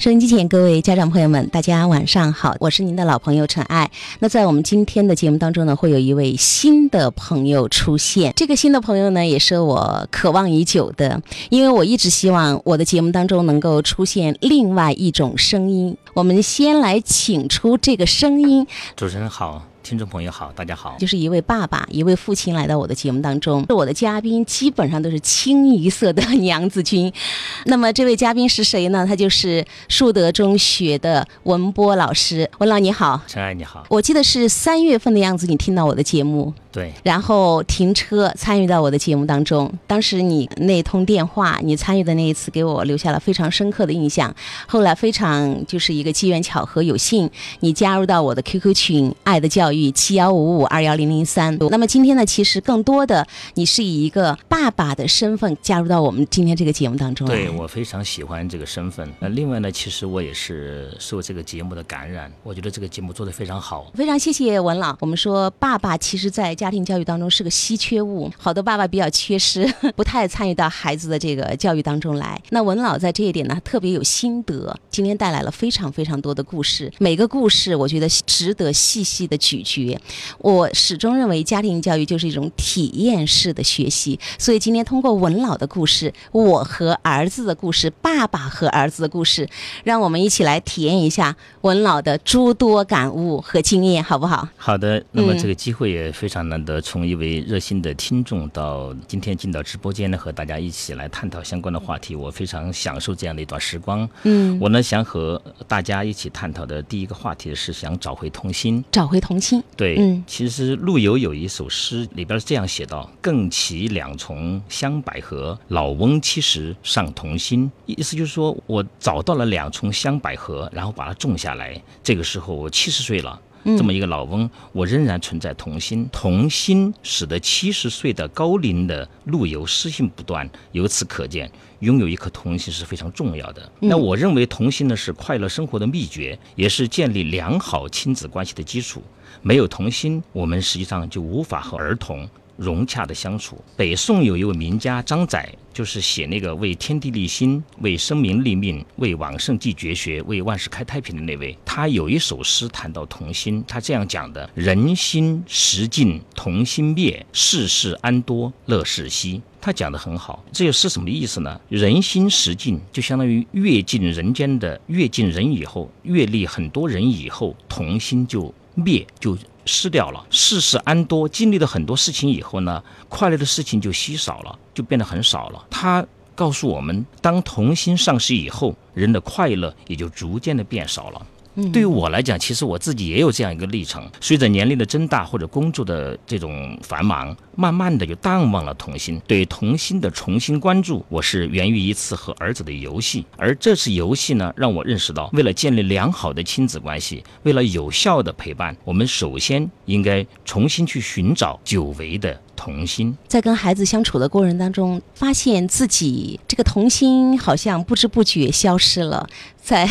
收音机前各位家长朋友们，大家晚上好，我是您的老朋友陈爱。那在我们今天的节目当中呢，会有一位新的朋友出现。这个新的朋友呢，也是我渴望已久的，因为我一直希望我的节目当中能够出现另外一种声音。我们先来请出这个声音。主持人好。听众朋友好，大家好，就是一位爸爸，一位父亲来到我的节目当中。我的嘉宾基本上都是清一色的娘子军。那么这位嘉宾是谁呢？他就是树德中学的文波老师。文老你好，陈爱你好。我记得是三月份的样子，你听到我的节目。对，然后停车参与到我的节目当中。当时你那通电话，你参与的那一次，给我留下了非常深刻的印象。后来非常就是一个机缘巧合，有幸你加入到我的 QQ 群“爱的教育七幺五五二幺零零三”。那么今天呢，其实更多的你是以一个爸爸的身份加入到我们今天这个节目当中。对我非常喜欢这个身份。那另外呢，其实我也是受这个节目的感染，我觉得这个节目做得非常好。非常谢谢文老。我们说爸爸其实，在家庭教育当中是个稀缺物，好多爸爸比较缺失，不太参与到孩子的这个教育当中来。那文老在这一点呢特别有心得，今天带来了非常非常多的故事，每个故事我觉得值得细细的咀嚼。我始终认为家庭教育就是一种体验式的学习，所以今天通过文老的故事，我和儿子的故事，爸爸和儿子的故事，让我们一起来体验一下文老的诸多感悟和经验，好不好？好的，那么这个机会也非常难得。从一位热心的听众到今天进到直播间呢，和大家一起来探讨相关的话题，我非常享受这样的一段时光。嗯，我呢想和大家一起探讨的第一个话题是想找回童心。找回童心。对，嗯，其实陆游有一首诗里边是这样写道：“更齐两重香百合，老翁七十尚童心。”意思就是说我找到了两重香百合，然后把它种下来。这个时候我七十岁了。这么一个老翁，我仍然存在童心。童心使得七十岁的高龄的陆游诗兴不断。由此可见，拥有一颗童心是非常重要的。那我认为童心呢是快乐生活的秘诀，也是建立良好亲子关系的基础。没有童心，我们实际上就无法和儿童。融洽的相处。北宋有一位名家张载，就是写那个为天地立心、为生民立命、为往圣继绝学、为万世开太平的那位。他有一首诗谈到童心，他这样讲的：“人心识尽，童心灭；世事安多，乐事息。”他讲的很好。这又是什么意思呢？人心识尽，就相当于阅尽人间的，阅尽人以后，阅历很多人以后，童心就灭就。失掉了，世事安多，经历了很多事情以后呢，快乐的事情就稀少了，就变得很少了。他告诉我们，当童心丧失以后，人的快乐也就逐渐的变少了。对于我来讲，其实我自己也有这样一个历程。随着年龄的增大或者工作的这种繁忙，慢慢的就淡忘了童心。对童心的重新关注，我是源于一次和儿子的游戏。而这次游戏呢，让我认识到，为了建立良好的亲子关系，为了有效的陪伴，我们首先应该重新去寻找久违的。童心，在跟孩子相处的过程当中，发现自己这个童心好像不知不觉消失了。在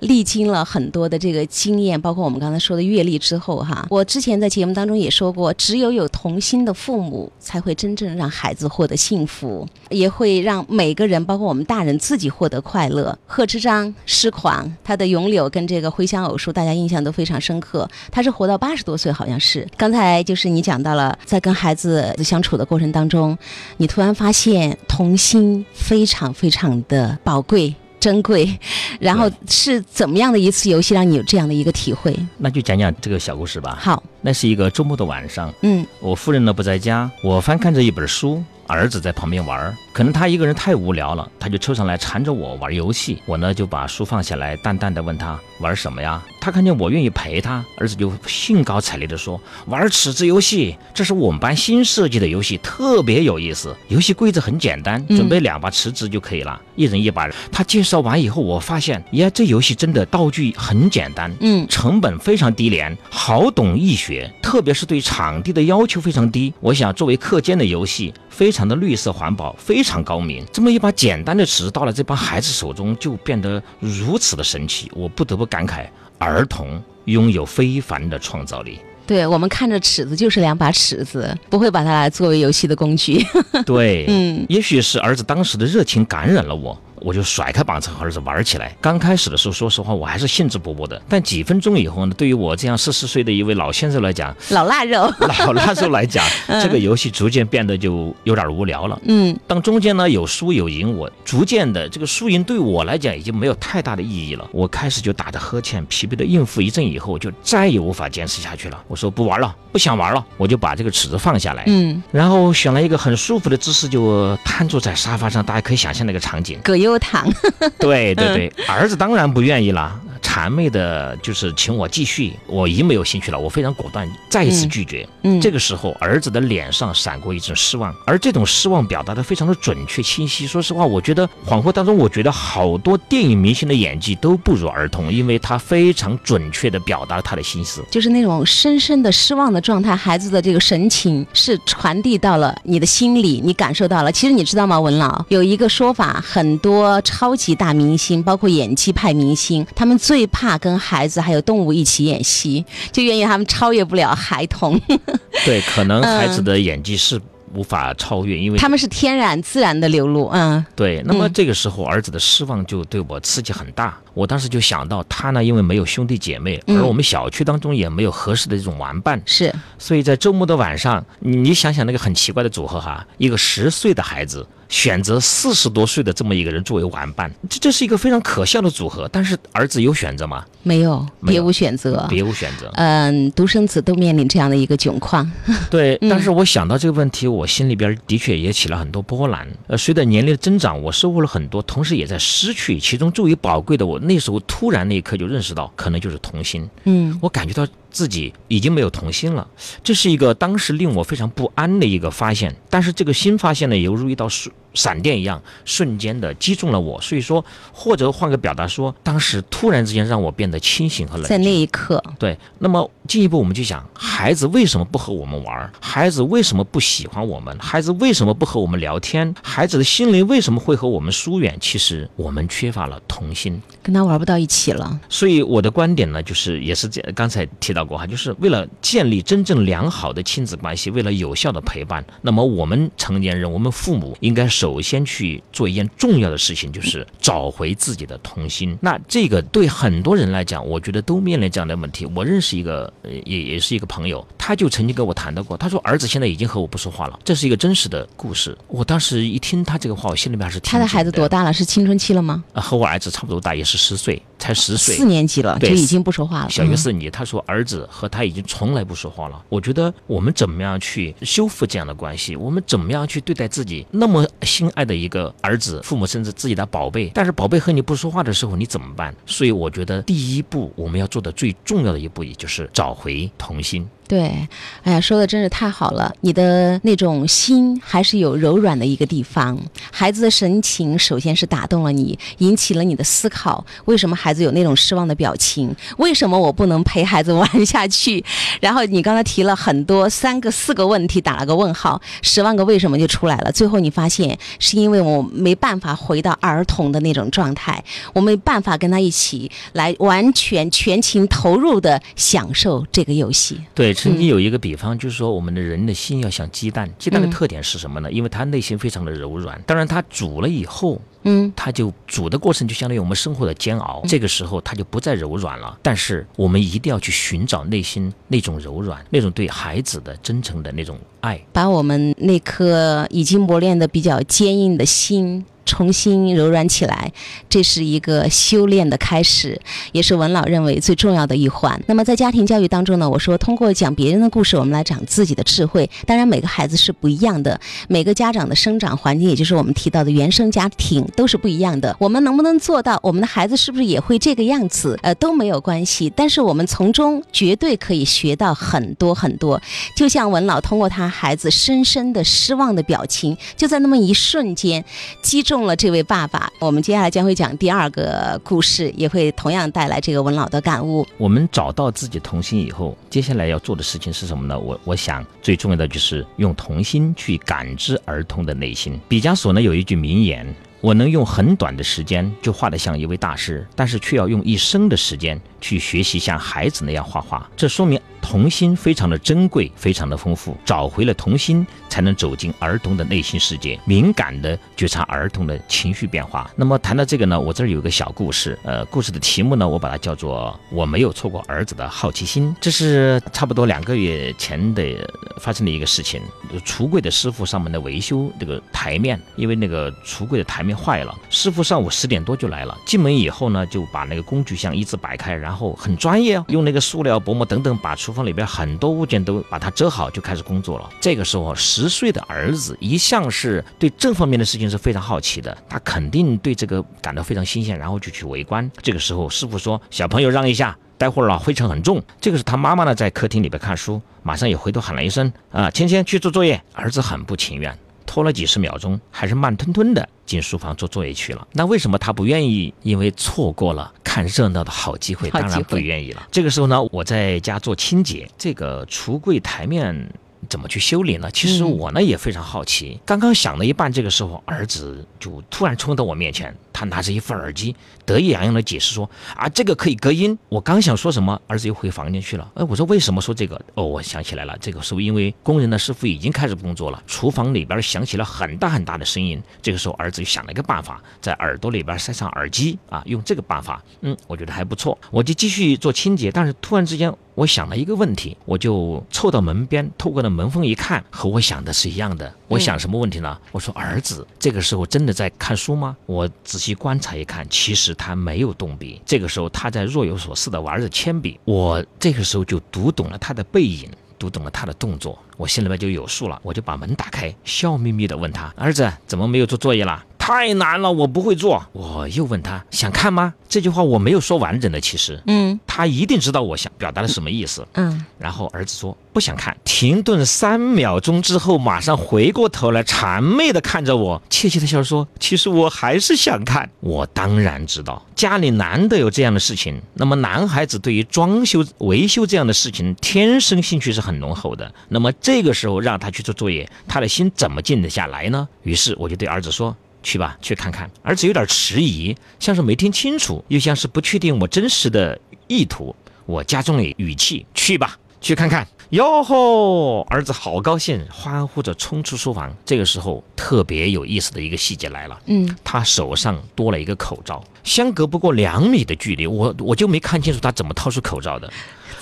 历经了很多的这个经验，包括我们刚才说的阅历之后，哈，我之前在节目当中也说过，只有有童心的父母，才会真正让孩子获得幸福，也会让每个人，包括我们大人自己获得快乐。贺知章诗狂，他的《咏柳》跟这个《回乡偶书》，大家印象都非常深刻。他是活到八十多岁，好像是。刚才就是你讲到了，在跟孩子。子相处的过程当中，你突然发现童心非常非常的宝贵珍贵，然后是怎么样的一次游戏让你有这样的一个体会？那就讲讲这个小故事吧。好，那是一个周末的晚上，嗯，我夫人呢不在家，我翻看着一本书。儿子在旁边玩，可能他一个人太无聊了，他就凑上来缠着我玩游戏。我呢就把书放下来，淡淡的问他玩什么呀？他看见我愿意陪他，儿子就兴高采烈的说玩尺子游戏，这是我们班新设计的游戏，特别有意思。游戏规则很简单，准备两把尺子就可以了，一人一把。他介绍完以后，我发现，呀，这游戏真的道具很简单，嗯，成本非常低廉，好懂易学，特别是对场地的要求非常低。我想作为课间的游戏。非常的绿色环保，非常高明。这么一把简单的尺子到了这帮孩子手中，就变得如此的神奇。我不得不感慨，儿童拥有非凡的创造力。对我们看着尺子就是两把尺子，不会把它来作为游戏的工具。对，嗯，也许是儿子当时的热情感染了我。我就甩开膀子和儿子玩起来。刚开始的时候，说实话我还是兴致勃勃的，但几分钟以后呢，对于我这样四十岁的一位老先生来讲，老腊肉，老腊肉来讲，这个游戏逐渐变得就有点无聊了。嗯，当中间呢有输有赢，我逐渐的这个输赢对我来讲已经没有太大的意义了。我开始就打着呵欠，疲惫的应付一阵以后，我就再也无法坚持下去了。我说不玩了，不想玩了，我就把这个尺子放下来，嗯，然后选了一个很舒服的姿势，就瘫坐在沙发上。大家可以想象那个场景。葛优躺，对对对，儿子当然不愿意了。谄媚的，就是请我继续，我已经没有兴趣了。我非常果断，再一次拒绝。嗯，这个时候，儿子的脸上闪过一阵失望，而这种失望表达的非常的准确清晰。说实话，我觉得恍惚当中，我觉得好多电影明星的演技都不如儿童，因为他非常准确的表达了他的心思，就是那种深深的失望的状态，孩子的这个神情是传递到了你的心里，你感受到了。其实你知道吗，文老有一个说法，很多超级大明星，包括演技派明星，他们最怕跟孩子还有动物一起演戏，就愿意他们超越不了孩童。对，可能孩子的演技是无法超越，因为他们是天然自然的流露。嗯，对。那么这个时候，儿子的失望就对我刺激很大。我当时就想到，他呢，因为没有兄弟姐妹，而我们小区当中也没有合适的这种玩伴，是。所以在周末的晚上，你想想那个很奇怪的组合哈，一个十岁的孩子。选择四十多岁的这么一个人作为玩伴，这这是一个非常可笑的组合。但是儿子有选择吗？没有，别无选择，别无选择。嗯，独生子都面临这样的一个窘况。对，但是我想到这个问题，我心里边的确也起了很多波澜。呃，随着年龄的增长，我收获了很多，同时也在失去。其中最为宝贵的，我那时候突然那一刻就认识到，可能就是童心。嗯，我感觉到。自己已经没有童心了，这是一个当时令我非常不安的一个发现。但是这个新发现呢，犹如一道闪闪电一样，瞬间的击中了我。所以说，或者换个表达说，当时突然之间让我变得清醒和冷静。在那一刻，对。那么进一步我们就想，孩子为什么不和我们玩？孩子为什么不喜欢我们？孩子为什么不和我们聊天？孩子的心灵为什么会和我们疏远？其实我们缺乏了童心，跟他玩不到一起了。所以我的观点呢，就是也是这刚才提到。过哈，就是为了建立真正良好的亲子关系，为了有效的陪伴，那么我们成年人，我们父母应该首先去做一件重要的事情，就是找回自己的童心。那这个对很多人来讲，我觉得都面临这样的问题。我认识一个，也也是一个朋友，他就曾经跟我谈到过，他说儿子现在已经和我不说话了，这是一个真实的故事。我当时一听他这个话，我心里面还是他的孩子多大了？是青春期了吗？啊，和我儿子差不多大，也是十岁，才十岁，四年级了就已经不说话了。小学四年级，他说儿子和他已经从来不说话了。我觉得我们怎么样去修复这样的关系？我们怎么样去对待自己那么心爱的一个儿子？父母甚至自己的宝贝，但是宝贝和你不说话的时候，你怎么办？所以我觉得第一步我们要做的最重要的一步，也就是找回童心。对，哎呀，说的真是太好了。你的那种心还是有柔软的一个地方。孩子的神情首先是打动了你，引起了你的思考。为什么孩子有那种失望的表情？为什么我不能陪孩子玩下去？然后你刚才提了很多三个、四个问题，打了个问号，十万个为什么就出来了。最后你发现是因为我没办法回到儿童的那种状态，我没办法跟他一起来完全全情投入的享受这个游戏。对。曾经有一个比方，就是说我们的人的心要像鸡蛋，鸡蛋的特点是什么呢？因为它内心非常的柔软。当然，它煮了以后，嗯，它就煮的过程就相当于我们生活的煎熬，这个时候它就不再柔软了。但是我们一定要去寻找内心那种柔软，那种对孩子的真诚的那种爱，把我们那颗已经磨练的比较坚硬的心。重新柔软起来，这是一个修炼的开始，也是文老认为最重要的一环。那么在家庭教育当中呢，我说通过讲别人的故事，我们来长自己的智慧。当然，每个孩子是不一样的，每个家长的生长环境，也就是我们提到的原生家庭都是不一样的。我们能不能做到，我们的孩子是不是也会这个样子？呃，都没有关系。但是我们从中绝对可以学到很多很多。就像文老通过他孩子深深的失望的表情，就在那么一瞬间击中。了这位爸爸，我们接下来将会讲第二个故事，也会同样带来这个文老的感悟。我们找到自己童心以后，接下来要做的事情是什么呢？我我想最重要的就是用童心去感知儿童的内心。毕加索呢有一句名言。我能用很短的时间就画得像一位大师，但是却要用一生的时间去学习像孩子那样画画，这说明童心非常的珍贵，非常的丰富。找回了童心，才能走进儿童的内心世界，敏感的觉察儿童的情绪变化。那么谈到这个呢，我这儿有个小故事，呃，故事的题目呢，我把它叫做“我没有错过儿子的好奇心”。这是差不多两个月前的发生的一个事情，橱柜的师傅上门的维修这个台面，因为那个橱柜的台面坏了，师傅上午十点多就来了，进门以后呢，就把那个工具箱一字摆开，然后很专业哦，用那个塑料薄膜等等，把厨房里边很多物件都把它遮好，就开始工作了。这个时候，十岁的儿子一向是对这方面的事情是非常好奇的，他肯定对这个感到非常新鲜，然后就去围观。这个时候，师傅说：“小朋友让一下，待会儿啊灰尘很重。”这个是他妈妈呢在客厅里边看书，马上也回头喊了一声：“啊，芊芊去做作业。”儿子很不情愿，拖了几十秒钟，还是慢吞吞的进书房做作业去了。那为什么他不愿意？因为错过了看热闹的好机会，当然不愿意了。这个时候呢，我在家做清洁，这个橱柜台面。怎么去修理呢？其实嗯我呢也非常好奇。刚刚想了一半，这个时候儿子就突然冲到我面前，他拿着一副耳机，得意洋洋地解释说：“啊，这个可以隔音。”我刚想说什么，儿子又回房间去了。哎，我说为什么说这个？哦，我想起来了，这个是因为工人的师傅已经开始工作了，厨房里边响起了很大很大的声音。这个时候儿子就想了一个办法，在耳朵里边塞上耳机啊，用这个办法，嗯，我觉得还不错。我就继续做清洁，但是突然之间。我想了一个问题，我就凑到门边，透过那门缝一看，和我想的是一样的。我想什么问题呢？我说儿子这个时候真的在看书吗？我仔细观察一看，其实他没有动笔，这个时候他在若有所思地玩着铅笔。我这个时候就读懂了他的背影。读懂了他的动作，我心里面就有数了。我就把门打开，笑眯眯地问他：“儿子，怎么没有做作业啦？太难了，我不会做。”我又问他：“想看吗？”这句话我没有说完整的，其实，嗯他一定知道我想表达的什么意思。嗯，然后儿子说不想看，停顿三秒钟之后，马上回过头来，谄媚的看着我，窃窃的笑说：“其实我还是想看。”我当然知道，家里难得有这样的事情。那么男孩子对于装修、维修这样的事情，天生兴趣是很浓厚的。那么这个时候让他去做作业，他的心怎么静得下来呢？于是我就对儿子说。去吧，去看看。儿子有点迟疑，像是没听清楚，又像是不确定我真实的意图。我加重了语气：“去吧，去看看。”哟吼！儿子好高兴，欢呼着冲出书房。这个时候，特别有意思的一个细节来了。嗯，他手上多了一个口罩，相隔不过两米的距离，我我就没看清楚他怎么掏出口罩的，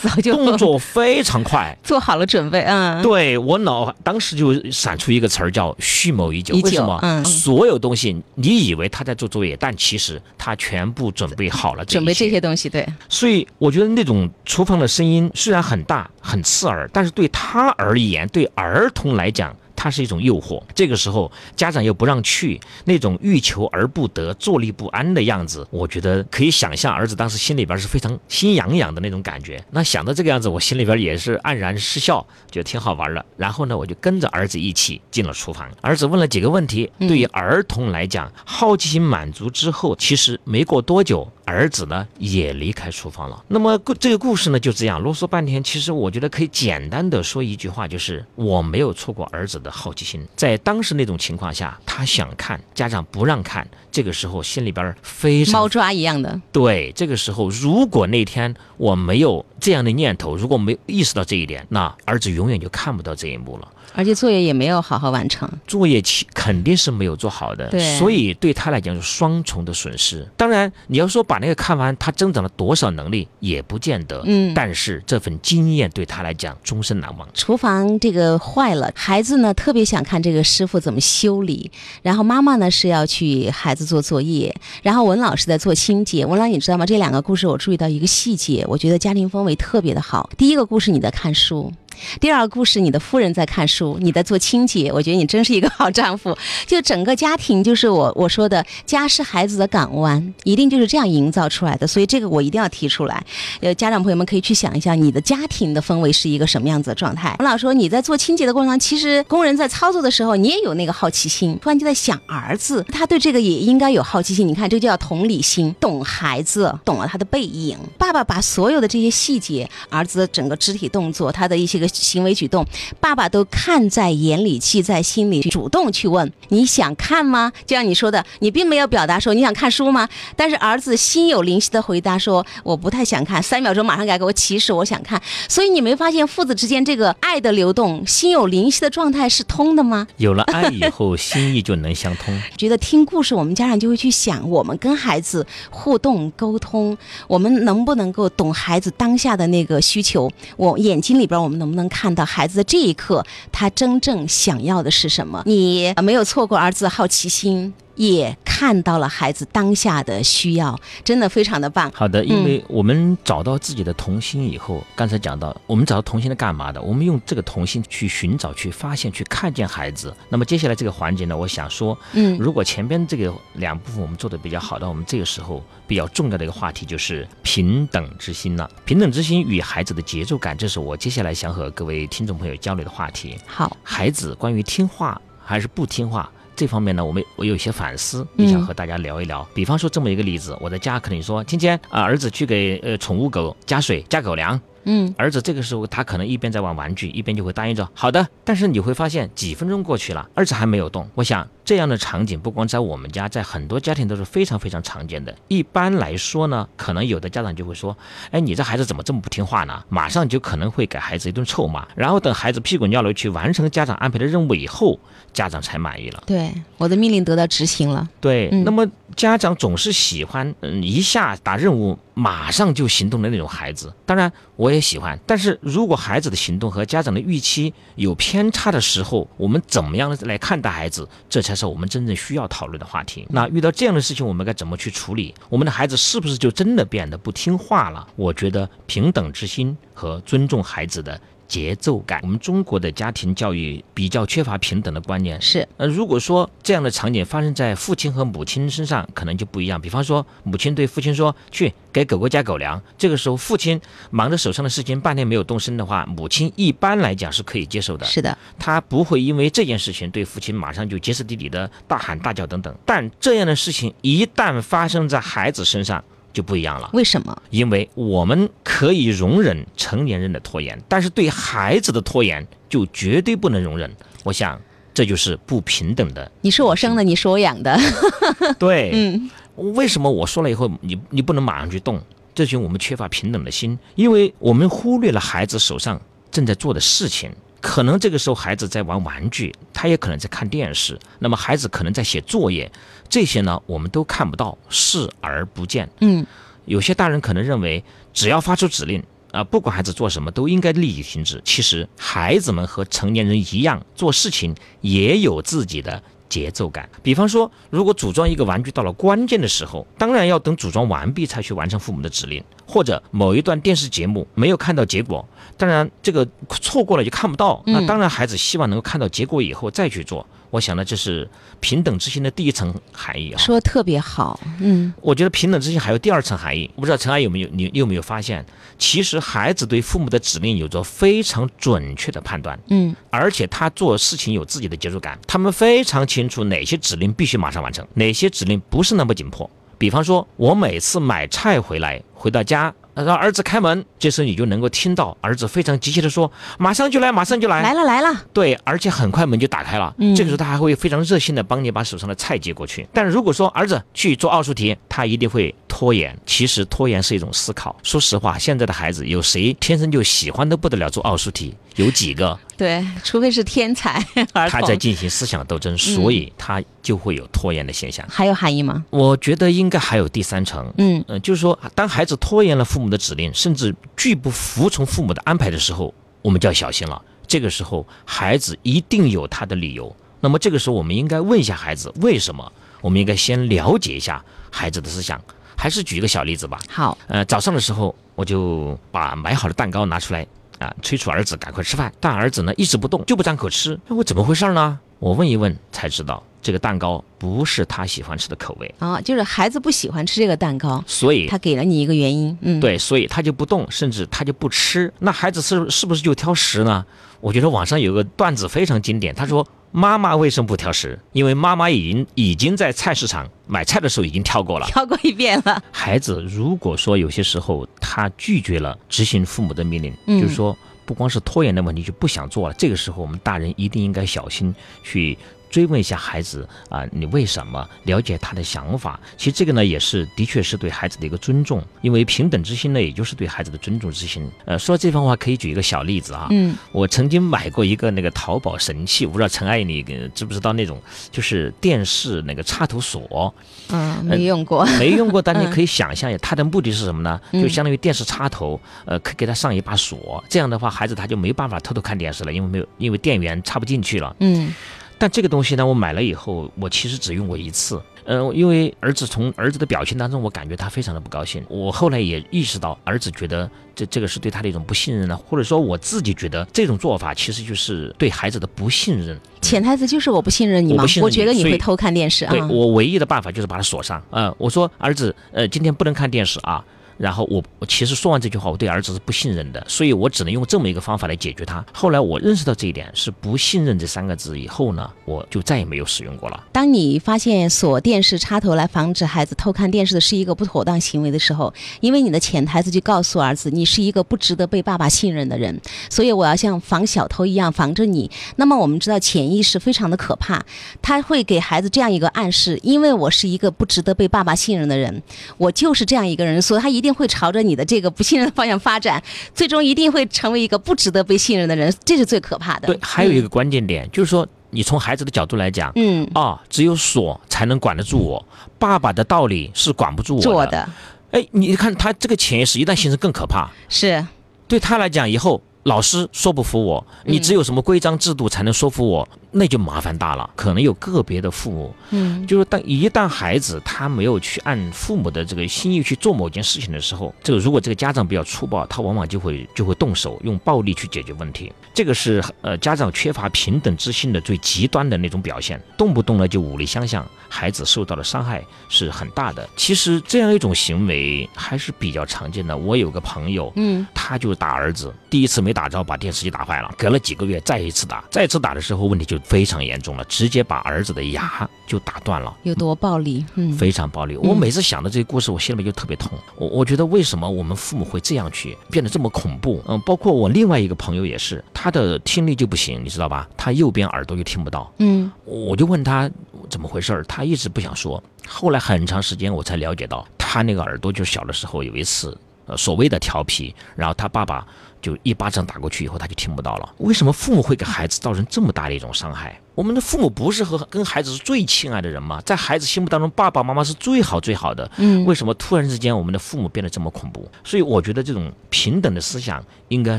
早就动作非常快。做好了准备，嗯，对我脑当时就闪出一个词儿叫“蓄谋已久”。为什么？嗯所有东西你以为他在做作业，但其实他全部准备好了。准备这。些东西，对，所以我觉得那种厨房的声音虽然很大很刺耳，但是对他而言，对儿童来讲。它是一种诱惑，这个时候家长又不让去，那种欲求而不得、坐立不安的样子，我觉得可以想象儿子当时心里边是非常心痒痒的那种感觉。那想到这个样子，我心里边也是黯然失笑，觉得挺好玩的。然后呢，我就跟着儿子一起进了厨房。儿子问了几个问题，对于儿童来讲，好奇心满足之后，其实没过多久，儿子呢也离开厨房了。那么故这个故事呢就这样啰嗦半天，其实我觉得可以简单的说一句话，就是我没有错过儿子的好奇心。在当时那种情况下，他想看，家长不让看，这个时候心里边非常猫抓一样的，对。这个时候，如果那天我没有这样的念头，如果没有意识到这一点，那儿子永远就看不到这一幕了。而且作业也没有好好完成。作业期肯定是没有做好的，对所以对他来讲是双重的损失。当然，你要说把那个看完，他增长了多少能力也不见得，嗯但是这份经验对他来讲终身难忘。厨房这个坏了，孩子呢特别想看这个师傅怎么修理，然后妈妈呢是要去孩子做作业，然后文老师在做清洁。文老，你知道吗？这两个故事我注意到一个细节，我觉得家庭氛围特别的好。第一个故事你在看书。第二个故事，你的夫人在看书，你在做清洁，我觉得你真是一个好丈夫。就整个家庭，就是我我说的，家是孩子的港湾，一定就是这样营造出来的。所以这个我一定要提出来。呃，家长朋友们可以去想一下，你的家庭的氛围是一个什么样子的状态。我老说你在做清洁的过程当中，其实工人在操作的时候，你也有那个好奇心，突然就在想儿子，他对这个也应该有好奇心。你看，这叫同理心，懂孩子，懂了他的背影。爸爸把所有的这些细节，儿子的整个肢体动作，他的一些个行为举动，爸爸都看在眼里，记在心里，主动去问你想看吗？就像你说的，你并没有表达说你想看书吗？但是儿子心有灵犀的回答说我不太想看，三秒钟马上改给我起始，我想看。所以你没发现父子之间这个爱的流动、心有灵犀的状态是通的吗？有了爱以后，心意就能相通。觉得听故事，我们家长就会去想，我们跟孩子互动沟通，我们能不能够懂孩子当下的那个需求？我眼睛里边，我们能不能能看到孩子这一刻，他真正想要的是什么？你没有错过儿子的好奇心。也看到了孩子当下的需要，真的非常的棒。好的，因为我们找到自己的童心以后，刚才讲到，我们找到童心是干嘛的？我们用这个童心去寻找、去发现、去看见孩子。那么接下来这个环节呢，我想说，嗯，如果前边这个两部分我们做的比较好的，我们这个时候比较重要的一个话题就是平等之心了。平等之心与孩子的节奏感，这是我接下来想和各位听众朋友交流的话题。好，孩子关于听话还是不听话？这方面呢，我们我有一些反思，也想和大家聊一聊。比方说这么一个例子，我在家可能说，今天啊，儿子去给呃宠物狗加水加狗粮。嗯，儿子这个时候他可能一边在玩玩具，一边就会答应着好的。但是你会发现几分钟过去了，儿子还没有动。我想这样的场景不光在我们家，在很多家庭都是非常非常常见的。一般来说呢，可能有的家长就会说，哎，你这孩子怎么这么不听话呢？马上就可能会给孩子一顿臭骂。然后等孩子屁滚尿流去完成家长安排的任务以后，家长才满意了。对，我的命令得到执行了。对，那么家长总是喜欢嗯一下打任务。马上就行动的那种孩子，当然我也喜欢。但是如果孩子的行动和家长的预期有偏差的时候，我们怎么样来看待孩子？这才是我们真正需要讨论的话题。那遇到这样的事情，我们该怎么去处理？我们的孩子是不是就真的变得不听话了？我觉得平等之心和尊重孩子的。节奏感，我们中国的家庭教育比较缺乏平等的观念。是，呃，如果说这样的场景发生在父亲和母亲身上，可能就不一样。比方说，母亲对父亲说：“去给狗狗加狗粮。”这个时候，父亲忙着手上的事情，半天没有动身的话，母亲一般来讲是可以接受的。是的，他不会因为这件事情对父亲马上就歇斯底里的大喊大叫等等。但这样的事情一旦发生在孩子身上，就不一样了，为什么？因为我们可以容忍成年人的拖延，但是对孩子的拖延就绝对不能容忍。我想，这就是不平等的。你是我生的，你是我养的。对，嗯，为什么我说了以后，你你不能马上去动？这就是我们缺乏平等的心，因为我们忽略了孩子手上正在做的事情。可能这个时候孩子在玩玩具，他也可能在看电视，那么孩子可能在写作业。这些呢，我们都看不到，视而不见。嗯，有些大人可能认为，只要发出指令啊，不管孩子做什么，都应该立即停止。其实，孩子们和成年人一样，做事情也有自己的节奏感。比方说，如果组装一个玩具到了关键的时候，当然要等组装完毕才去完成父母的指令；或者某一段电视节目没有看到结果，当然这个错过了就看不到。那当然，孩子希望能够看到结果以后再去做。我想呢，这是平等之心的第一层含义啊。说特别好，嗯，我觉得平等之心还有第二层含义。我不知道陈阿姨有没有你有没有发现，其实孩子对父母的指令有着非常准确的判断，嗯，而且他做事情有自己的节奏感，他们非常清楚哪些指令必须马上完成，哪些指令不是那么紧迫。比方说，我每次买菜回来，回到家。让儿子开门，这时候你就能够听到儿子非常急切的说：“马上就来，马上就来，来了来了。”对，而且很快门就打开了。嗯，这个时候他还会非常热心的帮你把手上的菜接过去。但如果说儿子去做奥数题，他一定会拖延。其实拖延是一种思考。说实话，现在的孩子有谁天生就喜欢的不得了做奥数题？有几个？对，除非是天才 他在进行思想斗争，所以他就会有拖延的现象。还有含义吗？我觉得应该还有第三层。嗯嗯，就是说，当孩子拖延了父母的指令，甚至拒不服从父母的安排的时候，我们就要小心了。这个时候，孩子一定有他的理由。那么这个时候，我们应该问一下孩子为什么？我们应该先了解一下孩子的思想。还是举一个小例子吧。好，呃，早上的时候我就把买好的蛋糕拿出来。啊！催促儿子赶快吃饭，但儿子呢一直不动，就不张口吃。那我怎么回事呢？我问一问才知道，这个蛋糕不是他喜欢吃的口味啊，就是孩子不喜欢吃这个蛋糕，所以他给了你一个原因。嗯，对，所以他就不动，甚至他就不吃。那孩子是是不是就挑食呢？我觉得网上有个段子非常经典，他说。妈妈为什么不挑食？因为妈妈已经已经在菜市场买菜的时候已经挑过了，挑过一遍了。孩子如果说有些时候他拒绝了执行父母的命令，就是说不光是拖延的问题，就不想做了。这个时候，我们大人一定应该小心去。追问一下孩子啊，你为什么了解他的想法？其实这个呢，也是的确是对孩子的一个尊重，因为平等之心呢，也就是对孩子的尊重之心。呃，说这番话可以举一个小例子啊。嗯，我曾经买过一个那个淘宝神器，我不知道陈阿姨你知不知道那种，就是电视那个插头锁。嗯，没用过，没用过，但你 可以想象一下，它的目的是什么呢？就相当于电视插头，呃，可以给它上一把锁，这样的话，孩子他就没办法偷偷看电视了，因为没有，因为电源插不进去了。嗯。但这个东西呢，我买了以后，我其实只用过一次。嗯，因为儿子从儿子的表情当中，我感觉他非常的不高兴。我后来也意识到，儿子觉得这这个是对他的一种不信任呢，或者说我自己觉得这种做法其实就是对孩子的不信任。潜台词就是我不信任你吗？我觉得你会偷看电视啊。对我唯一的办法就是把它锁上。嗯，我说儿子，呃，今天不能看电视啊。然后我我其实说完这句话，我对儿子是不信任的，所以我只能用这么一个方法来解决他。后来我认识到这一点是不信任这三个字以后呢，我就再也没有使用过了。当你发现锁电视插头来防止孩子偷看电视的是一个不妥当行为的时候，因为你的潜台词就告诉儿子，你是一个不值得被爸爸信任的人，所以我要像防小偷一样防着你。那么我们知道潜意识非常的可怕，他会给孩子这样一个暗示：因为我是一个不值得被爸爸信任的人，我就是这样一个人，所以他一定。会朝着你的这个不信任的方向发展，最终一定会成为一个不值得被信任的人，这是最可怕的。对，还有一个关键点就是说，你从孩子的角度来讲，嗯，啊，只有锁才能管得住我，爸爸的道理是管不住我的。哎，你看他这个潜意识一旦形成更可怕，是对他来讲以后。老师说不服我，你只有什么规章制度才能说服我，那就麻烦大了。可能有个别的父母，嗯，就是当一旦孩子他没有去按父母的这个心意去做某件事情的时候，这个如果这个家长比较粗暴，他往往就会就会动手用暴力去解决问题。这个是呃家长缺乏平等之心的最极端的那种表现，动不动呢就武力相向，孩子受到的伤害是很大的。其实这样一种行为还是比较常见的。我有个朋友，嗯，他就打儿子，第一次没。没打着，把电视机打坏了。隔了几个月，再一次打，再次打的时候，问题就非常严重了，直接把儿子的牙就打断了。有多暴力？嗯，非常暴力。我每次想到这个故事，我心里面就特别痛。我我觉得为什么我们父母会这样去变得这么恐怖？嗯，包括我另外一个朋友也是，他的听力就不行，你知道吧？他右边耳朵就听不到。嗯，我就问他怎么回事儿，他一直不想说。后来很长时间我才了解到，他那个耳朵就小的时候有一次。所谓的调皮，然后他爸爸就一巴掌打过去以后，他就听不到了。为什么父母会给孩子造成这么大的一种伤害？我们的父母不是和跟孩子是最亲爱的人吗？在孩子心目当中，爸爸妈妈是最好最好的。嗯，为什么突然之间我们的父母变得这么恐怖？所以我觉得这种平等的思想应该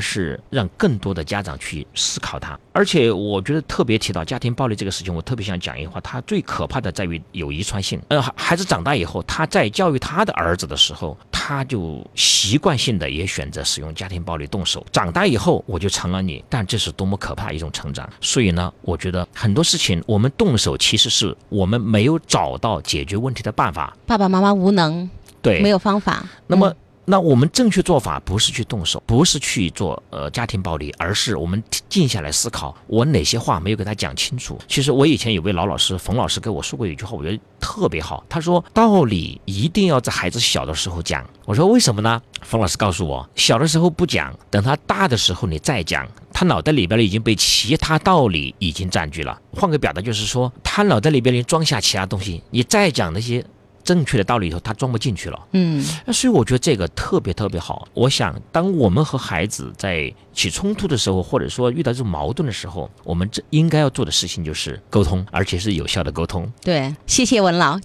是让更多的家长去思考它。而且我觉得特别提到家庭暴力这个事情，我特别想讲一句话：它最可怕的在于有遗传性。呃，孩子长大以后，他在教育他的儿子的时候，他就习惯性的也选择使用家庭暴力动手。长大以后，我就成了你，但这是多么可怕一种成长。所以呢，我觉得很。多事情我们动手，其实是我们没有找到解决问题的办法。爸爸妈妈无能，对，没有方法。那么。那我们正确做法不是去动手，不是去做呃家庭暴力，而是我们静下来思考，我哪些话没有给他讲清楚。其实我以前有位老老师冯老师跟我说过一句话，我觉得特别好。他说道理一定要在孩子小的时候讲。我说为什么呢？冯老师告诉我，小的时候不讲，等他大的时候你再讲，他脑袋里边已经被其他道理已经占据了。换个表达就是说，他脑袋里边已经装下其他东西，你再讲那些。正确的道理里头，他装不进去了。嗯，那所以我觉得这个特别特别好。我想，当我们和孩子在起冲突的时候，或者说遇到这种矛盾的时候，我们这应该要做的事情就是沟通，而且是有效的沟通。对，谢谢文老。